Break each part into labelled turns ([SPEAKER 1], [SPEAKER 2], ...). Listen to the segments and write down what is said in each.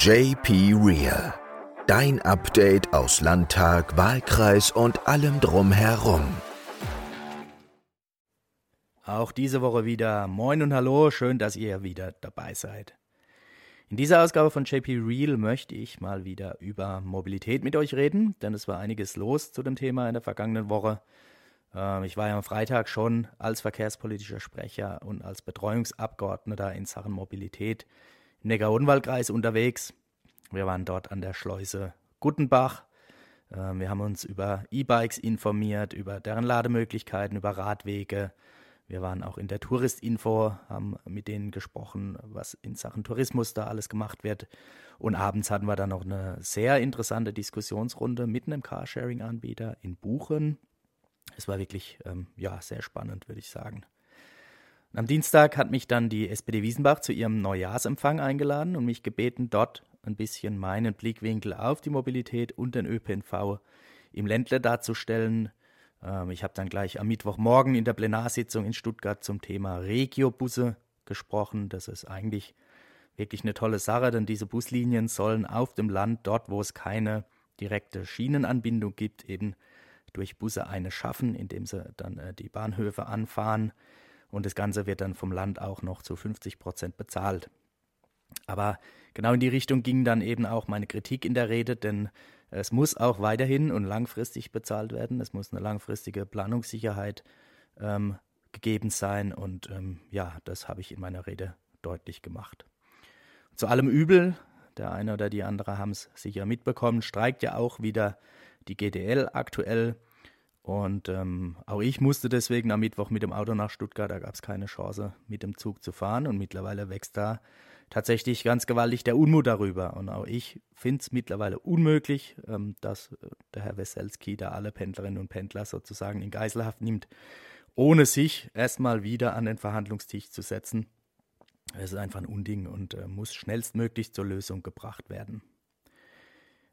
[SPEAKER 1] JP Real. Dein Update aus Landtag, Wahlkreis und allem drumherum.
[SPEAKER 2] Auch diese Woche wieder Moin und Hallo, schön, dass ihr wieder dabei seid. In dieser Ausgabe von JP Real möchte ich mal wieder über Mobilität mit euch reden, denn es war einiges los zu dem Thema in der vergangenen Woche. Ähm, ich war ja am Freitag schon als verkehrspolitischer Sprecher und als Betreuungsabgeordneter in Sachen Mobilität Neckar-Odenwald-Kreis unterwegs. Wir waren dort an der Schleuse Guttenbach. Ähm, wir haben uns über E-Bikes informiert, über deren Lademöglichkeiten, über Radwege, wir waren auch in der Touristinfo, haben mit denen gesprochen, was in Sachen Tourismus da alles gemacht wird. Und abends hatten wir dann noch eine sehr interessante Diskussionsrunde mit einem Carsharing-Anbieter in Buchen. Es war wirklich ähm, ja, sehr spannend, würde ich sagen. Am Dienstag hat mich dann die SPD Wiesenbach zu ihrem Neujahrsempfang eingeladen und mich gebeten, dort ein bisschen meinen Blickwinkel auf die Mobilität und den ÖPNV im Ländle darzustellen ähm, ich habe dann gleich am Mittwochmorgen in der Plenarsitzung in Stuttgart zum Thema Regiobusse gesprochen. Das ist eigentlich wirklich eine tolle Sache, denn diese Buslinien sollen auf dem Land, dort wo es keine direkte Schienenanbindung gibt, eben durch Busse eine schaffen, indem sie dann äh, die Bahnhöfe anfahren. Und das Ganze wird dann vom Land auch noch zu 50 Prozent bezahlt. Aber genau in die Richtung ging dann eben auch meine Kritik in der Rede, denn es muss auch weiterhin und langfristig bezahlt werden. Es muss eine langfristige Planungssicherheit ähm, gegeben sein. Und ähm, ja, das habe ich in meiner Rede deutlich gemacht. Zu allem Übel, der eine oder die andere haben es sicher mitbekommen, streikt ja auch wieder die GDL aktuell. Und ähm, auch ich musste deswegen am Mittwoch mit dem Auto nach Stuttgart. Da gab es keine Chance, mit dem Zug zu fahren. Und mittlerweile wächst da tatsächlich ganz gewaltig der Unmut darüber. Und auch ich finde es mittlerweile unmöglich, ähm, dass äh, der Herr Weselski da alle Pendlerinnen und Pendler sozusagen in Geiselhaft nimmt, ohne sich erstmal wieder an den Verhandlungstisch zu setzen. Es ist einfach ein Unding und äh, muss schnellstmöglich zur Lösung gebracht werden.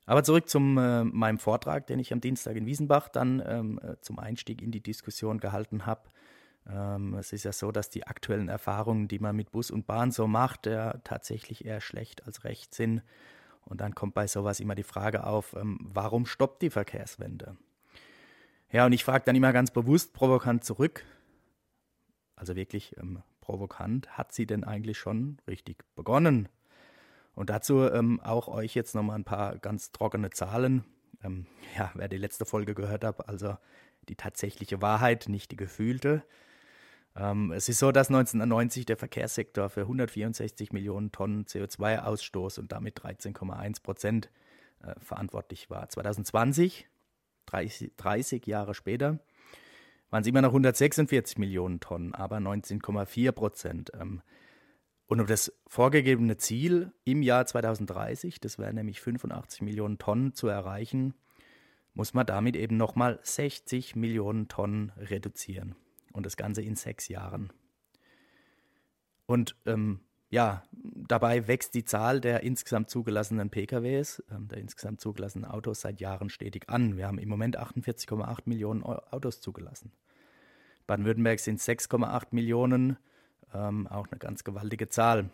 [SPEAKER 2] Aber zurück zu äh, meinem Vortrag, den ich am Dienstag in Wiesenbach dann ähm, äh, zum Einstieg in die Diskussion gehalten habe. Ähm, es ist ja so, dass die aktuellen Erfahrungen, die man mit Bus und Bahn so macht, ja tatsächlich eher schlecht als recht sind. Und dann kommt bei sowas immer die Frage auf, ähm, warum stoppt die Verkehrswende? Ja, und ich frage dann immer ganz bewusst provokant zurück, also wirklich ähm, provokant, hat sie denn eigentlich schon richtig begonnen? Und dazu ähm, auch euch jetzt nochmal ein paar ganz trockene Zahlen. Ähm, ja, wer die letzte Folge gehört hat, also die tatsächliche Wahrheit, nicht die gefühlte. Ähm, es ist so, dass 1990 der Verkehrssektor für 164 Millionen Tonnen CO2-Ausstoß und damit 13,1 Prozent äh, verantwortlich war. 2020, 30, 30 Jahre später, waren es immer noch 146 Millionen Tonnen, aber 19,4 Prozent. Ähm, und um das vorgegebene Ziel im Jahr 2030, das wären nämlich 85 Millionen Tonnen zu erreichen, muss man damit eben nochmal 60 Millionen Tonnen reduzieren. Und das Ganze in sechs Jahren. Und ähm, ja, dabei wächst die Zahl der insgesamt zugelassenen PKWs, ähm, der insgesamt zugelassenen Autos seit Jahren stetig an. Wir haben im Moment 48,8 Millionen Autos zugelassen. Baden-Württemberg sind 6,8 Millionen, ähm, auch eine ganz gewaltige Zahl.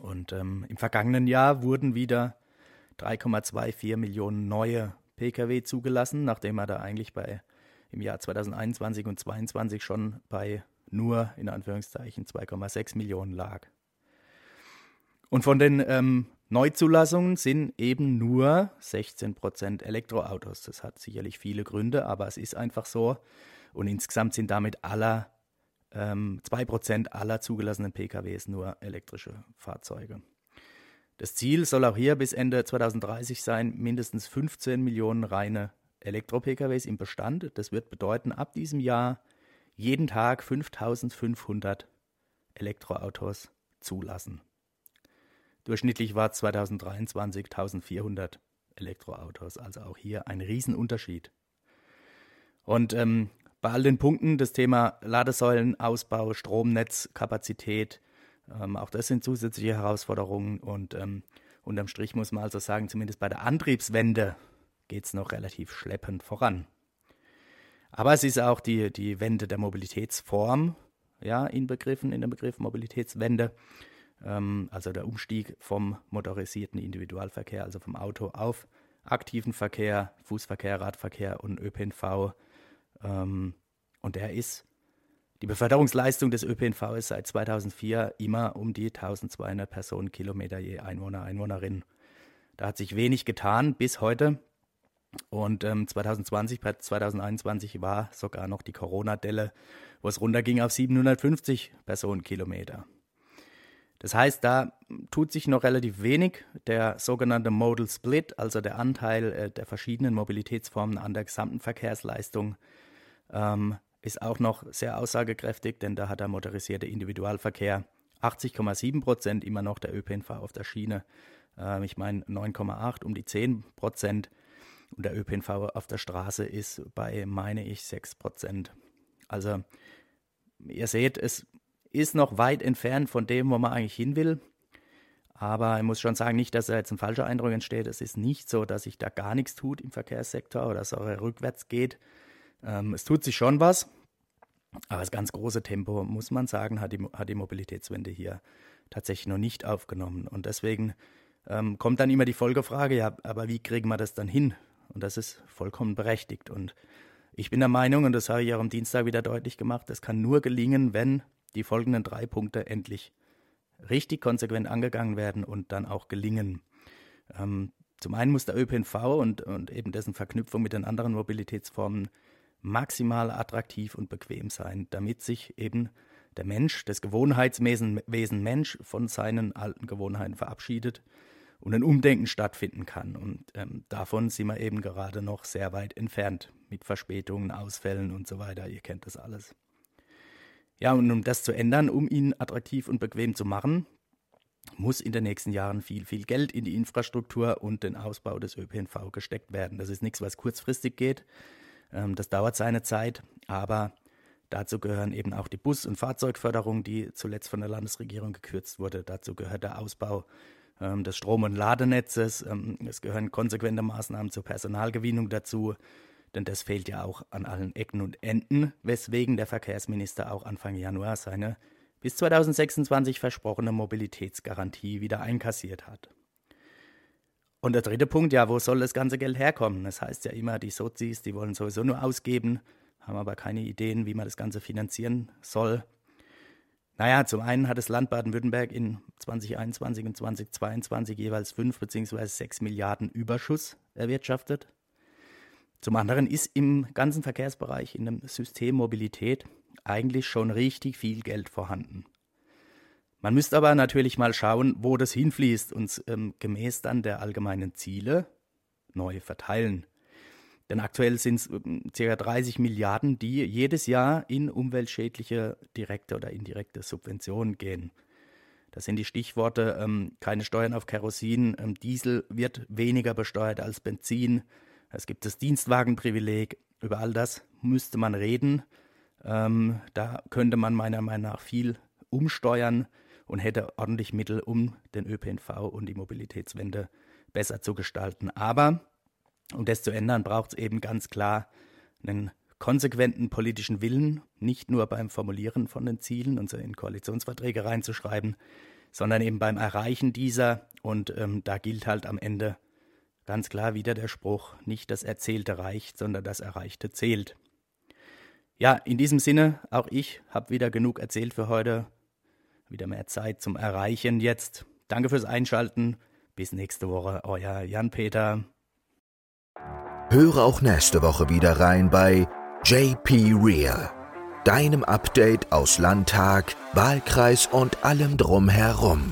[SPEAKER 2] Und ähm, im vergangenen Jahr wurden wieder 3,24 Millionen neue Pkw zugelassen, nachdem er da eigentlich bei im Jahr 2021 und 2022 schon bei nur in Anführungszeichen 2,6 Millionen lag. Und von den ähm, Neuzulassungen sind eben nur 16 Prozent Elektroautos. Das hat sicherlich viele Gründe, aber es ist einfach so. Und insgesamt sind damit aller ähm, 2 Prozent aller zugelassenen PKWs nur elektrische Fahrzeuge. Das Ziel soll auch hier bis Ende 2030 sein, mindestens 15 Millionen reine Elektro-PKWs im Bestand. Das wird bedeuten, ab diesem Jahr jeden Tag 5500 Elektroautos zulassen. Durchschnittlich war 2023 1400 Elektroautos, also auch hier ein Riesenunterschied. Und ähm, bei all den Punkten, das Thema Ladesäulenausbau, Stromnetzkapazität, ähm, auch das sind zusätzliche Herausforderungen und ähm, unterm Strich muss man also sagen, zumindest bei der Antriebswende geht es noch relativ schleppend voran. Aber es ist auch die, die Wende der Mobilitätsform, ja, inbegriffen in den Begriff Mobilitätswende. ähm, also der Umstieg vom motorisierten Individualverkehr, also vom Auto auf aktiven Verkehr, Fußverkehr, Radverkehr und ÖPNV. Ähm, und der ist, die Beförderungsleistung des ÖPNV ist seit 2004 immer um die 1200 Personenkilometer je Einwohner, Einwohnerin. Da hat sich wenig getan bis heute. Und ähm, 2020, 2021 war sogar noch die Corona-Delle, wo es runterging auf 750 Personenkilometer. Das heißt, da tut sich noch relativ wenig. Der sogenannte Modal Split, also der Anteil äh, der verschiedenen Mobilitätsformen an der gesamten Verkehrsleistung, ähm, ist auch noch sehr aussagekräftig, denn da hat der motorisierte Individualverkehr 80,7 Prozent immer noch der ÖPNV auf der Schiene. Ähm, ich meine 9,8 um die 10 Prozent und der ÖPNV auf der Straße ist bei, meine ich, 6 Prozent. Also ihr seht, es ist noch weit entfernt von dem, wo man eigentlich hin will. Aber ich muss schon sagen, nicht, dass da jetzt ein falscher Eindruck entsteht. Es ist nicht so, dass sich da gar nichts tut im Verkehrssektor oder dass es auch rückwärts geht. Ähm, es tut sich schon was. Aber das ganz große Tempo, muss man sagen, hat die, hat die Mobilitätswende hier tatsächlich noch nicht aufgenommen. Und deswegen ähm, kommt dann immer die Folgefrage, ja, aber wie kriegen wir das dann hin? Und das ist vollkommen berechtigt. Und ich bin der Meinung, und das habe ich auch am Dienstag wieder deutlich gemacht, das kann nur gelingen, wenn die folgenden drei Punkte endlich richtig konsequent angegangen werden und dann auch gelingen. Ähm, zum einen muss der ÖPNV und, und eben dessen Verknüpfung mit den anderen Mobilitätsformen maximal attraktiv und bequem sein, damit sich eben der Mensch, das Gewohnheitswesen Mensch von seinen alten Gewohnheiten verabschiedet und ein Umdenken stattfinden kann. Und ähm, davon sind wir eben gerade noch sehr weit entfernt mit Verspätungen, Ausfällen und so weiter. Ihr kennt das alles. Ja, und um das zu ändern, um ihn attraktiv und bequem zu machen, muss in den nächsten Jahren viel, viel Geld in die Infrastruktur und den Ausbau des ÖPNV gesteckt werden. Das ist nichts, was kurzfristig geht. Ähm, das dauert seine Zeit, aber dazu gehören eben auch die Bus- und Fahrzeugförderung, die zuletzt von der Landesregierung gekürzt wurde. Dazu gehört der Ausbau ähm, des Strom- und Ladenetzes. Ähm, es gehören konsequente Maßnahmen zur Personalgewinnung dazu denn das fehlt ja auch an allen Ecken und Enden, weswegen der Verkehrsminister auch Anfang Januar seine bis 2026 versprochene Mobilitätsgarantie wieder einkassiert hat. Und der dritte Punkt, ja, wo soll das ganze Geld herkommen? Das heißt ja immer, die Sozis, die wollen sowieso nur ausgeben, haben aber keine Ideen, wie man das Ganze finanzieren soll. Naja, zum einen hat das Land Baden-Württemberg in 2021 und 2022 jeweils 5 bzw. 6 Milliarden Überschuss erwirtschaftet. Zum anderen ist im ganzen Verkehrsbereich, in dem System Mobilität, eigentlich schon richtig viel Geld vorhanden. Man müsste aber natürlich mal schauen, wo das hinfließt und ähm, gemäß dann der allgemeinen Ziele neu verteilen. Denn aktuell sind es ca. 30 Milliarden, die jedes Jahr in umweltschädliche direkte oder indirekte Subventionen gehen. Das sind die Stichworte ähm, keine Steuern auf Kerosin, ähm, Diesel wird weniger besteuert als Benzin, es gibt das Dienstwagenprivileg. Über all das müsste man reden. Ähm, da könnte man meiner Meinung nach viel umsteuern und hätte ordentlich Mittel, um den ÖPNV und die Mobilitätswende besser zu gestalten. Aber um das zu ändern, braucht es eben ganz klar einen konsequenten politischen Willen, nicht nur beim Formulieren von den Zielen und so in Koalitionsverträge reinzuschreiben, sondern eben beim Erreichen dieser. Und ähm, da gilt halt am Ende Ganz klar wieder der Spruch, nicht das Erzählte reicht, sondern das Erreichte zählt. Ja, in diesem Sinne, auch ich habe wieder genug erzählt für heute. Wieder mehr Zeit zum Erreichen jetzt. Danke fürs Einschalten. Bis nächste Woche, euer Jan-Peter.
[SPEAKER 1] Höre auch nächste Woche wieder rein bei JP Real, deinem Update aus Landtag, Wahlkreis und allem drumherum.